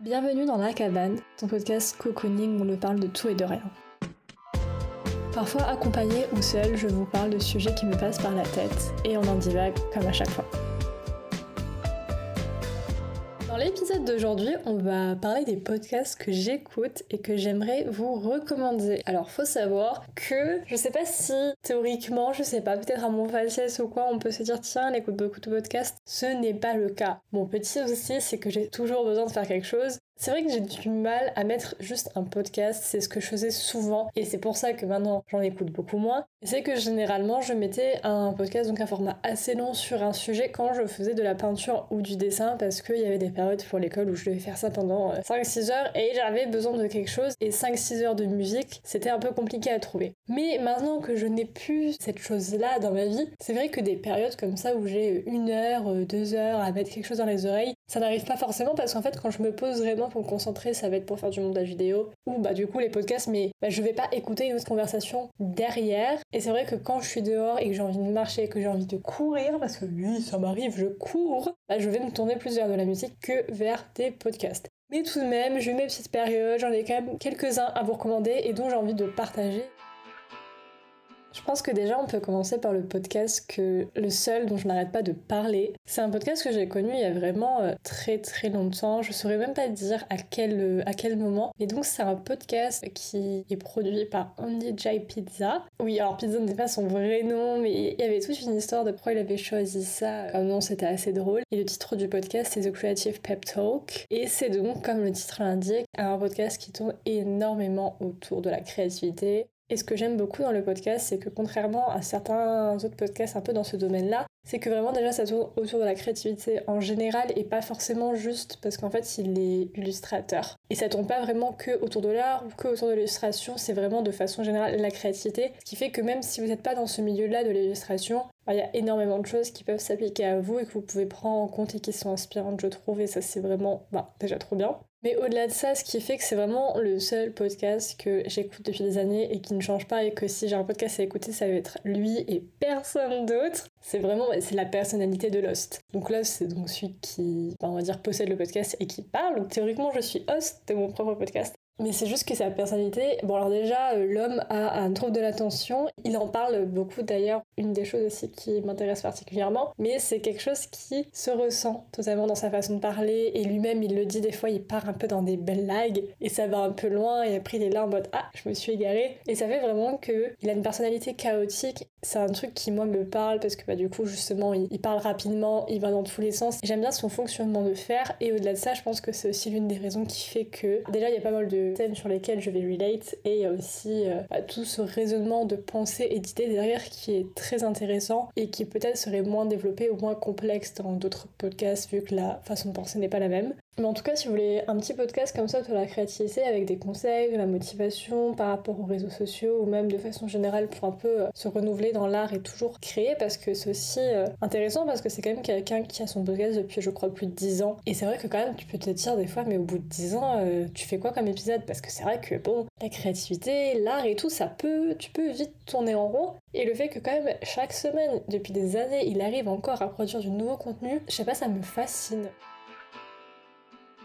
Bienvenue dans La Cabane, ton podcast cocooning où on ne parle de tout et de rien. Parfois accompagné ou seul, je vous parle de sujets qui me passent par la tête et on en divague comme à chaque fois. L'épisode d'aujourd'hui, on va parler des podcasts que j'écoute et que j'aimerais vous recommander. Alors, faut savoir que je sais pas si théoriquement, je sais pas, peut-être à mon faciès ou quoi, on peut se dire tiens, elle écoute beaucoup de podcasts. Ce n'est pas le cas. Mon petit aussi, c'est que j'ai toujours besoin de faire quelque chose c'est vrai que j'ai du mal à mettre juste un podcast, c'est ce que je faisais souvent et c'est pour ça que maintenant j'en écoute beaucoup moins. C'est que généralement je mettais un podcast, donc un format assez long sur un sujet quand je faisais de la peinture ou du dessin parce qu'il y avait des périodes pour l'école où je devais faire ça pendant 5-6 euh, heures et j'avais besoin de quelque chose et 5-6 heures de musique c'était un peu compliqué à trouver. Mais maintenant que je n'ai plus cette chose-là dans ma vie, c'est vrai que des périodes comme ça où j'ai une heure, euh, deux heures à mettre quelque chose dans les oreilles, ça n'arrive pas forcément parce qu'en fait quand je me pose vraiment pour me concentrer, ça va être pour faire du montage vidéo ou bah du coup les podcasts, mais bah, je vais pas écouter une autre conversation derrière. Et c'est vrai que quand je suis dehors et que j'ai envie de marcher, que j'ai envie de courir, parce que oui, ça m'arrive, je cours, bah, je vais me tourner plus vers de la musique que vers des podcasts. Mais tout de même, j'ai eu mes petites périodes, j'en ai quand même quelques-uns à vous recommander et dont j'ai envie de partager. Je pense que déjà on peut commencer par le podcast que le seul dont je n'arrête pas de parler. C'est un podcast que j'ai connu il y a vraiment euh, très très longtemps. Je saurais même pas dire à quel, euh, à quel moment. Et donc c'est un podcast qui est produit par Andy J Pizza. Oui, alors Pizza n'est pas son vrai nom, mais il y avait toute une histoire de pourquoi il avait choisi ça. Comme nom, c'était assez drôle. Et le titre du podcast c'est The Creative Pep Talk. Et c'est donc, comme le titre l'indique, un podcast qui tourne énormément autour de la créativité, et ce que j'aime beaucoup dans le podcast, c'est que contrairement à certains autres podcasts un peu dans ce domaine-là, c'est que vraiment déjà ça tourne autour de la créativité en général et pas forcément juste parce qu'en fait il est illustrateur. Et ça tourne pas vraiment que autour de l'art ou que autour de l'illustration, c'est vraiment de façon générale la créativité. Ce qui fait que même si vous n'êtes pas dans ce milieu-là de l'illustration, bah, il y a énormément de choses qui peuvent s'appliquer à vous et que vous pouvez prendre en compte et qui sont inspirantes, je trouve, et ça c'est vraiment bah, déjà trop bien. Mais au-delà de ça, ce qui fait que c'est vraiment le seul podcast que j'écoute depuis des années et qui ne change pas et que si j'ai un podcast à écouter, ça va être lui et personne d'autre. C'est vraiment c'est la personnalité de Lost. Donc Lost, c'est donc celui qui, bah, on va dire, possède le podcast et qui parle. Donc théoriquement, je suis host de mon propre podcast. Mais c'est juste que sa personnalité, bon alors déjà euh, l'homme a un trouble de l'attention, il en parle beaucoup d'ailleurs, une des choses aussi qui m'intéresse particulièrement, mais c'est quelque chose qui se ressent totalement dans sa façon de parler. Et lui-même il le dit des fois, il part un peu dans des blagues. Et ça va un peu loin. Et après il est là en mode ah je me suis égaré et ça fait vraiment que il a une personnalité chaotique, c'est un truc qui moi me parle parce que bah du coup justement il, il parle rapidement, il va dans tous les sens, j'aime bien son fonctionnement de faire. Et au-delà de ça je pense que c'est aussi l'une des raisons qui fait que déjà il y a pas mal de thèmes sur lesquels je vais relate et aussi euh, bah, tout ce raisonnement de pensée et d'idées derrière qui est très intéressant et qui peut-être serait moins développé ou moins complexe dans d'autres podcasts vu que la façon de penser n'est pas la même. Mais en tout cas, si vous voulez un petit podcast comme ça sur la créativité avec des conseils, de la motivation par rapport aux réseaux sociaux ou même de façon générale pour un peu euh, se renouveler dans l'art et toujours créer parce que c'est aussi euh, intéressant parce que c'est quand même quelqu'un qui a son podcast depuis je crois plus de 10 ans. Et c'est vrai que quand même tu peux te dire des fois mais au bout de 10 ans tu fais quoi comme épisode? Parce que c'est vrai que bon, la créativité, l'art et tout, ça peut, tu peux vite tourner en rond. Et le fait que quand même chaque semaine, depuis des années, il arrive encore à produire du nouveau contenu, je sais pas, ça me fascine.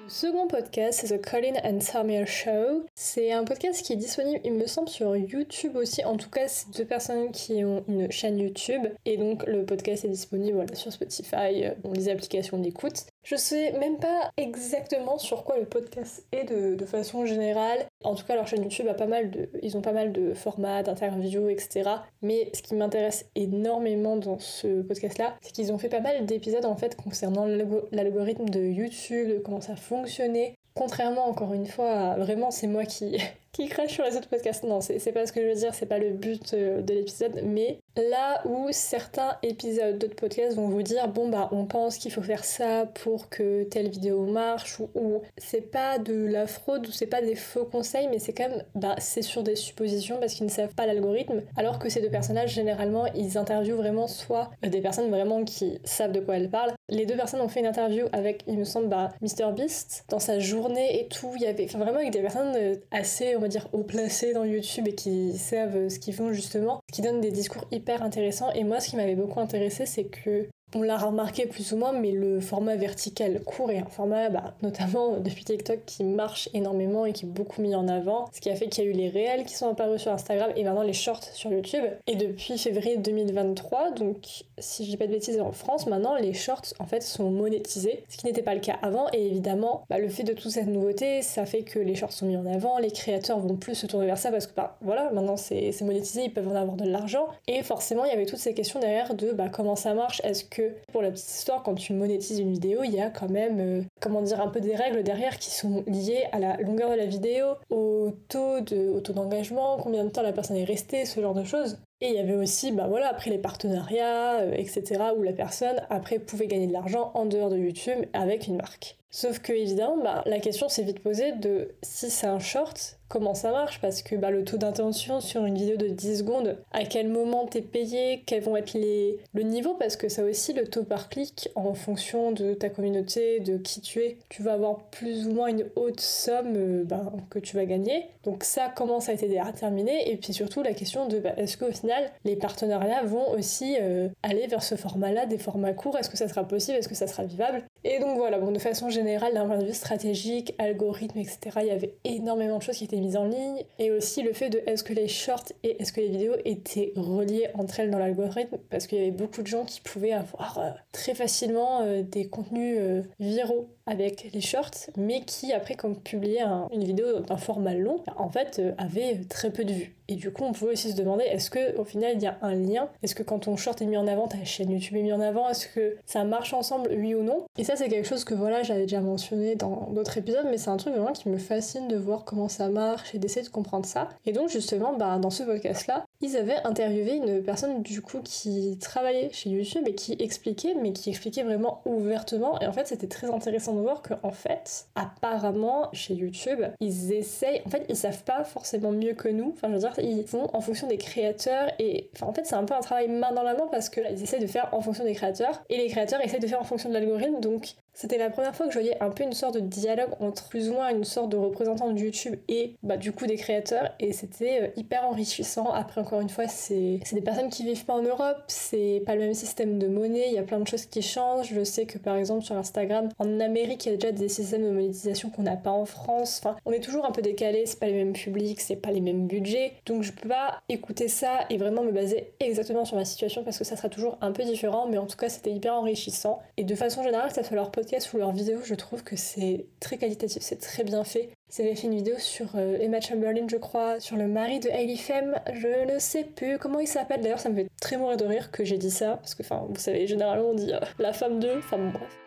Le second podcast, c'est The Colin and Samir Show. C'est un podcast qui est disponible, il me semble, sur YouTube aussi. En tout cas, c'est deux personnes qui ont une chaîne YouTube. Et donc, le podcast est disponible sur Spotify, euh, les applications d'écoute. Je sais même pas exactement sur quoi le podcast est de, façon générale. En tout cas, leur chaîne YouTube a pas mal de, ils ont pas mal de formats, d'interviews, etc. Mais ce qui m'intéresse énormément dans ce podcast-là, c'est qu'ils ont fait pas mal d'épisodes en fait concernant l'algorithme de YouTube, comment ça fonctionnait. Contrairement encore une fois, vraiment c'est moi qui qui crache sur les autres podcasts. Non, c'est pas ce que je veux dire, c'est pas le but euh, de l'épisode, mais là où certains épisodes d'autres podcasts vont vous dire bon bah on pense qu'il faut faire ça pour que telle vidéo marche ou, c'est pas de la fraude ou c'est pas des faux conseils mais c'est quand même bah c'est sur des suppositions parce qu'ils ne savent pas l'algorithme alors que ces deux personnages généralement ils interviewent vraiment soit des personnes vraiment qui savent de quoi elles parlent. Les deux personnes ont fait une interview avec il me semble bah Beast dans sa journée et tout. Il y avait enfin, vraiment avec des personnes euh, assez on va dire, haut placés dans YouTube et qui savent ce qu'ils font justement, qui donnent des discours hyper intéressants. Et moi, ce qui m'avait beaucoup intéressé, c'est que on l'a remarqué plus ou moins, mais le format vertical court est un format, bah, notamment depuis TikTok, qui marche énormément et qui est beaucoup mis en avant. Ce qui a fait qu'il y a eu les réels qui sont apparus sur Instagram et maintenant les shorts sur YouTube. Et depuis février 2023, donc si je dis pas de bêtises en France, maintenant les shorts en fait sont monétisés, ce qui n'était pas le cas avant. Et évidemment, bah, le fait de toute cette nouveauté, ça fait que les shorts sont mis en avant, les créateurs vont plus se tourner vers ça parce que bah, voilà, maintenant c'est monétisé, ils peuvent en avoir de l'argent. Et forcément, il y avait toutes ces questions derrière de bah, comment ça marche, est-ce que pour la petite histoire, quand tu monétises une vidéo, il y a quand même, euh, comment dire, un peu des règles derrière qui sont liées à la longueur de la vidéo, au taux de, au taux d'engagement, combien de temps la personne est restée, ce genre de choses. Et il y avait aussi, bah voilà, après les partenariats, euh, etc., où la personne, après, pouvait gagner de l'argent en dehors de YouTube avec une marque. Sauf que, évidemment, bah, la question s'est vite posée de si c'est un short, comment ça marche? Parce que bah, le taux d'intention sur une vidéo de 10 secondes, à quel moment t'es payé, quels vont être les... le niveau? Parce que ça aussi le taux par clic en fonction de ta communauté, de qui tu es, tu vas avoir plus ou moins une haute somme euh, bah, que tu vas gagner. Donc ça comment ça a été déterminé et puis surtout la question de bah, est-ce qu'au final les partenariats vont aussi euh, aller vers ce format-là, des formats courts, est-ce que ça sera possible, est-ce que ça sera vivable? Et donc voilà, bon de façon générale d'un point de vue stratégique, algorithme, etc. Il y avait énormément de choses qui étaient mise en ligne et aussi le fait de est-ce que les shorts et est-ce que les vidéos étaient reliées entre elles dans l'algorithme? Parce qu'il y avait beaucoup de gens qui pouvaient avoir euh, très facilement euh, des contenus euh, viraux avec les shorts mais qui après comme publier une vidéo d'un format long en fait avaient très peu de vues et du coup on pouvait aussi se demander est-ce que au final il y a un lien? Est-ce que quand ton short est mis en avant ta chaîne YouTube est mis en avant est-ce que ça marche ensemble oui ou non? Et ça c'est quelque chose que voilà j'avais déjà mentionné dans d'autres épisodes mais c'est un truc vraiment qui me fascine de voir comment ça marche et d'essayer de comprendre ça. Et donc justement, bah, dans ce podcast-là, ils avaient interviewé une personne du coup qui travaillait chez YouTube et qui expliquait, mais qui expliquait vraiment ouvertement. Et en fait, c'était très intéressant de voir qu'en fait, apparemment, chez YouTube, ils essayent, en fait, ils savent pas forcément mieux que nous. Enfin, je veux dire, ils font en fonction des créateurs et, en fait, c'est un peu un travail main dans la main parce que là, ils essayent de faire en fonction des créateurs et les créateurs essayent de faire en fonction de l'algorithme. Donc, c'était la première fois que je voyais un peu une sorte de dialogue entre plus ou moins une sorte de représentant de YouTube et bah, du coup des créateurs et c'était euh, hyper enrichissant. Après encore une fois c'est des personnes qui vivent pas en Europe, c'est pas le même système de monnaie, il y a plein de choses qui changent. Je sais que par exemple sur Instagram en Amérique il y a déjà des systèmes de monétisation qu'on n'a pas en France. Enfin on est toujours un peu décalé, c'est pas les mêmes publics, c'est pas les mêmes budgets. Donc je peux pas écouter ça et vraiment me baser exactement sur ma situation parce que ça sera toujours un peu différent mais en tout cas c'était hyper enrichissant et de façon générale ça soit leur podcast ou leurs vidéos, je trouve que c'est très qualitatif, c'est très bien fait. Ils avaient fait une vidéo sur euh, Emma Chamberlain, je crois, sur le mari de Hailey Femme, je ne sais plus comment il s'appelle. D'ailleurs, ça me fait très mourir de rire que j'ai dit ça, parce que, enfin, vous savez, généralement on dit euh, la femme de, enfin bon, bref.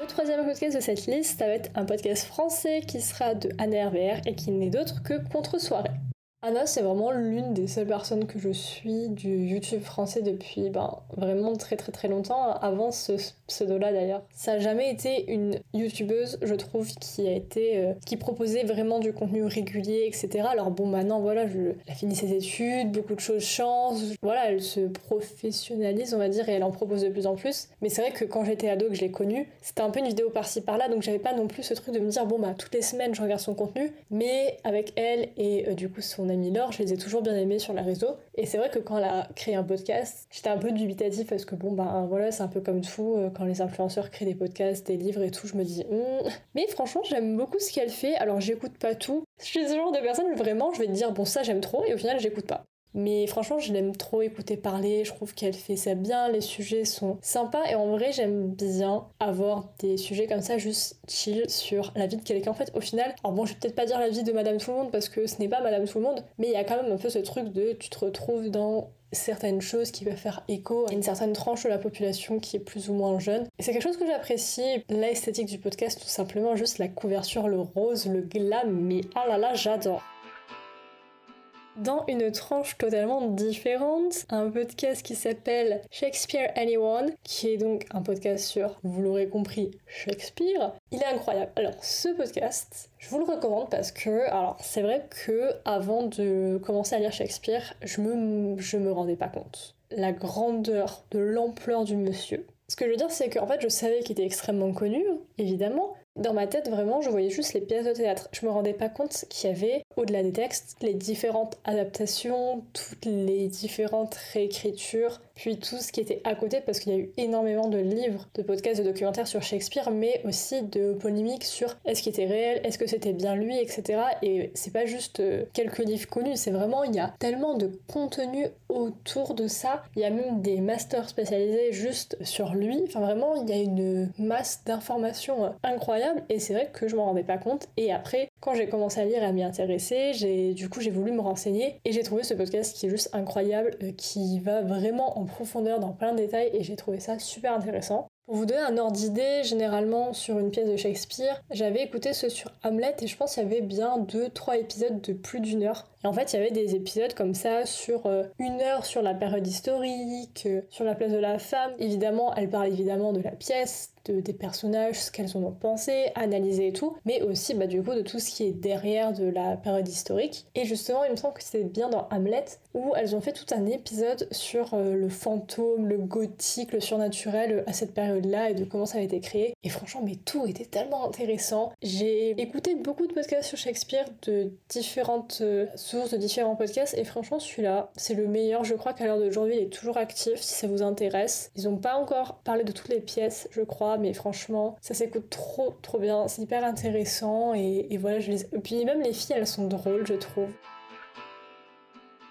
Le troisième podcast de cette liste, ça va être un podcast français qui sera de Anna RVR et qui n'est d'autre que Contre-soirée. Anna, c'est vraiment l'une des seules personnes que je suis du YouTube français depuis ben, vraiment très très très longtemps, avant ce pseudo-là d'ailleurs. Ça n'a jamais été une YouTubeuse, je trouve, qui a été. Euh, qui proposait vraiment du contenu régulier, etc. Alors bon, maintenant, voilà, elle a fini ses études, beaucoup de choses changent, voilà, elle se professionnalise, on va dire, et elle en propose de plus en plus. Mais c'est vrai que quand j'étais ado, que je l'ai connue, c'était un peu une vidéo par-ci par-là, donc j'avais pas non plus ce truc de me dire, bon, bah, toutes les semaines, je regarde son contenu, mais avec elle et euh, du coup son je les ai toujours bien aimés sur les réseaux. Et c'est vrai que quand elle a créé un podcast, j'étais un peu dubitatif parce que bon, ben voilà, c'est un peu comme tout, euh, quand les influenceurs créent des podcasts, des livres et tout, je me dis, hmm. mais franchement, j'aime beaucoup ce qu'elle fait. Alors j'écoute pas tout. Je suis ce genre de personne, vraiment, je vais te dire, bon, ça j'aime trop, et au final, j'écoute pas. Mais franchement, je l'aime trop écouter parler, je trouve qu'elle fait ça bien, les sujets sont sympas. Et en vrai, j'aime bien avoir des sujets comme ça juste chill sur la vie de quelqu'un. En fait, au final, alors bon, je vais peut-être pas dire la vie de Madame Tout le Monde parce que ce n'est pas Madame Tout le Monde, mais il y a quand même un peu ce truc de tu te retrouves dans certaines choses qui peuvent faire écho à une certaine tranche de la population qui est plus ou moins jeune. Et c'est quelque chose que j'apprécie, l'esthétique du podcast, tout simplement, juste la couverture, le rose, le glam, mais ah là là, j'adore dans une tranche totalement différente, un podcast qui s'appelle Shakespeare Anyone, qui est donc un podcast sur, vous l'aurez compris, Shakespeare. Il est incroyable. Alors, ce podcast, je vous le recommande parce que, alors, c'est vrai que avant de commencer à lire Shakespeare, je me, je me rendais pas compte la grandeur de l'ampleur du monsieur. Ce que je veux dire, c'est qu'en fait, je savais qu'il était extrêmement connu, évidemment, dans ma tête, vraiment, je voyais juste les pièces de théâtre. Je me rendais pas compte qu'il y avait, au-delà des textes, les différentes adaptations, toutes les différentes réécritures, puis tout ce qui était à côté, parce qu'il y a eu énormément de livres, de podcasts, de documentaires sur Shakespeare, mais aussi de polémiques sur est-ce qu'il était réel, est-ce que c'était bien lui, etc. Et c'est pas juste euh, quelques livres connus, c'est vraiment, il y a tellement de contenu autour de ça. Il y a même des masters spécialisés juste sur lui. Enfin, vraiment, il y a une masse d'informations incroyable, et c'est vrai que je m'en rendais pas compte. Et après, quand j'ai commencé à lire et à m'y intéresser, du coup, j'ai voulu me renseigner, et j'ai trouvé ce podcast qui est juste incroyable, euh, qui va vraiment en profondeur dans plein de détails, et j'ai trouvé ça super intéressant. Pour vous donner un ordre d'idée, généralement sur une pièce de Shakespeare, j'avais écouté ce sur Hamlet et je pense qu'il y avait bien 2-3 épisodes de plus d'une heure. Et en fait, il y avait des épisodes comme ça sur euh, une heure sur la période historique, euh, sur la place de la femme. Évidemment, elle parle évidemment de la pièce, des personnages, ce qu'elles ont pensé, analysé et tout, mais aussi bah, du coup de tout ce qui est derrière de la période historique. Et justement, il me semble que c'était bien dans Hamlet où elles ont fait tout un épisode sur euh, le fantôme, le gothique, le surnaturel à cette période-là et de comment ça avait été créé. Et franchement, mais tout était tellement intéressant. J'ai écouté beaucoup de podcasts sur Shakespeare de différentes euh, sources, de différents podcasts, et franchement, celui-là, c'est le meilleur. Je crois qu'à l'heure d'aujourd'hui, il est toujours actif si ça vous intéresse. Ils n'ont pas encore parlé de toutes les pièces, je crois, mais franchement, ça s'écoute trop, trop bien. C'est hyper intéressant et, voilà, je les... Et puis même les filles, elles sont drôles, je trouve.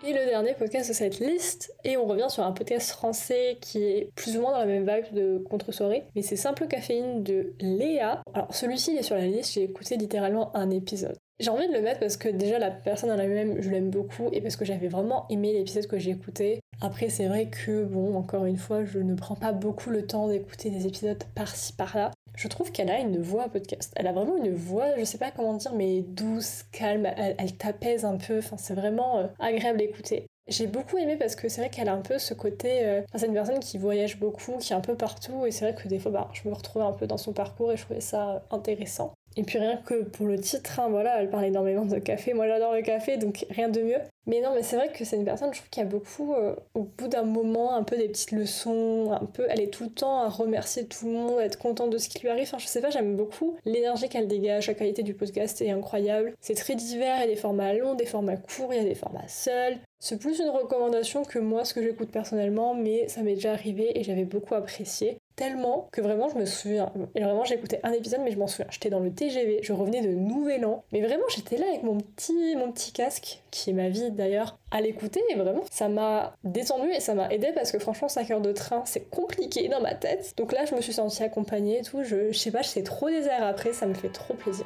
Et le dernier podcast de cette liste, et on revient sur un podcast français qui est plus ou moins dans la même vibe de contre-soirée, mais c'est Simple Caféine de Léa. Alors celui-ci il est sur la liste, j'ai écouté littéralement un épisode. J'ai envie de le mettre parce que déjà la personne en elle-même, je l'aime beaucoup et parce que j'avais vraiment aimé l'épisode que j'ai écouté. Après, c'est vrai que, bon, encore une fois, je ne prends pas beaucoup le temps d'écouter des épisodes par-ci par-là. Je trouve qu'elle a une voix podcast. Elle a vraiment une voix, je sais pas comment dire, mais douce, calme, elle, t'apaise un peu. C'est vraiment euh, agréable d'écouter. J'ai beaucoup aimé parce que c'est vrai qu'elle a un peu ce côté. Euh, c'est une personne qui voyage beaucoup, qui est un peu partout, et c'est vrai que des fois, bah, je me retrouvais un peu dans son parcours et je trouvais ça intéressant. Et puis rien que pour le titre, hein, elle parle énormément de café. Moi j'adore le café, donc rien de mieux. Mais non, mais c'est vrai que c'est une personne, je trouve, qui a beaucoup, euh, au bout d'un moment, un peu des petites leçons, un peu, elle est tout le temps à remercier tout le monde, à être contente de ce qui lui arrive. Enfin, je sais pas, j'aime beaucoup l'énergie qu'elle dégage, la qualité du podcast est incroyable. C'est très divers, il y a des formats longs, des formats courts, il y a des formats seuls. C'est plus une recommandation que moi, ce que j'écoute personnellement, mais ça m'est déjà arrivé et j'avais beaucoup apprécié tellement que vraiment je me souviens. Et vraiment j'écoutais un épisode mais je m'en souviens. J'étais dans le TGV, je revenais de Nouvel An, mais vraiment j'étais là avec mon petit mon petit casque qui est ma vie d'ailleurs à l'écouter et vraiment ça m'a détendu et ça m'a aidé parce que franchement 5 heures de train c'est compliqué dans ma tête. Donc là je me suis sentie accompagnée et tout, je, je sais pas, je sais trop airs après, ça me fait trop plaisir.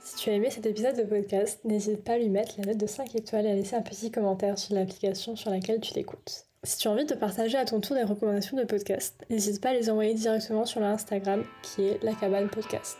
Si tu as aimé cet épisode de podcast, n'hésite pas à lui mettre la note de 5 étoiles et à laisser un petit commentaire sur l'application sur laquelle tu l'écoutes. Si tu as envie de partager à ton tour des recommandations de podcast, n'hésite pas à les envoyer directement sur l'Instagram qui est la cabane podcast.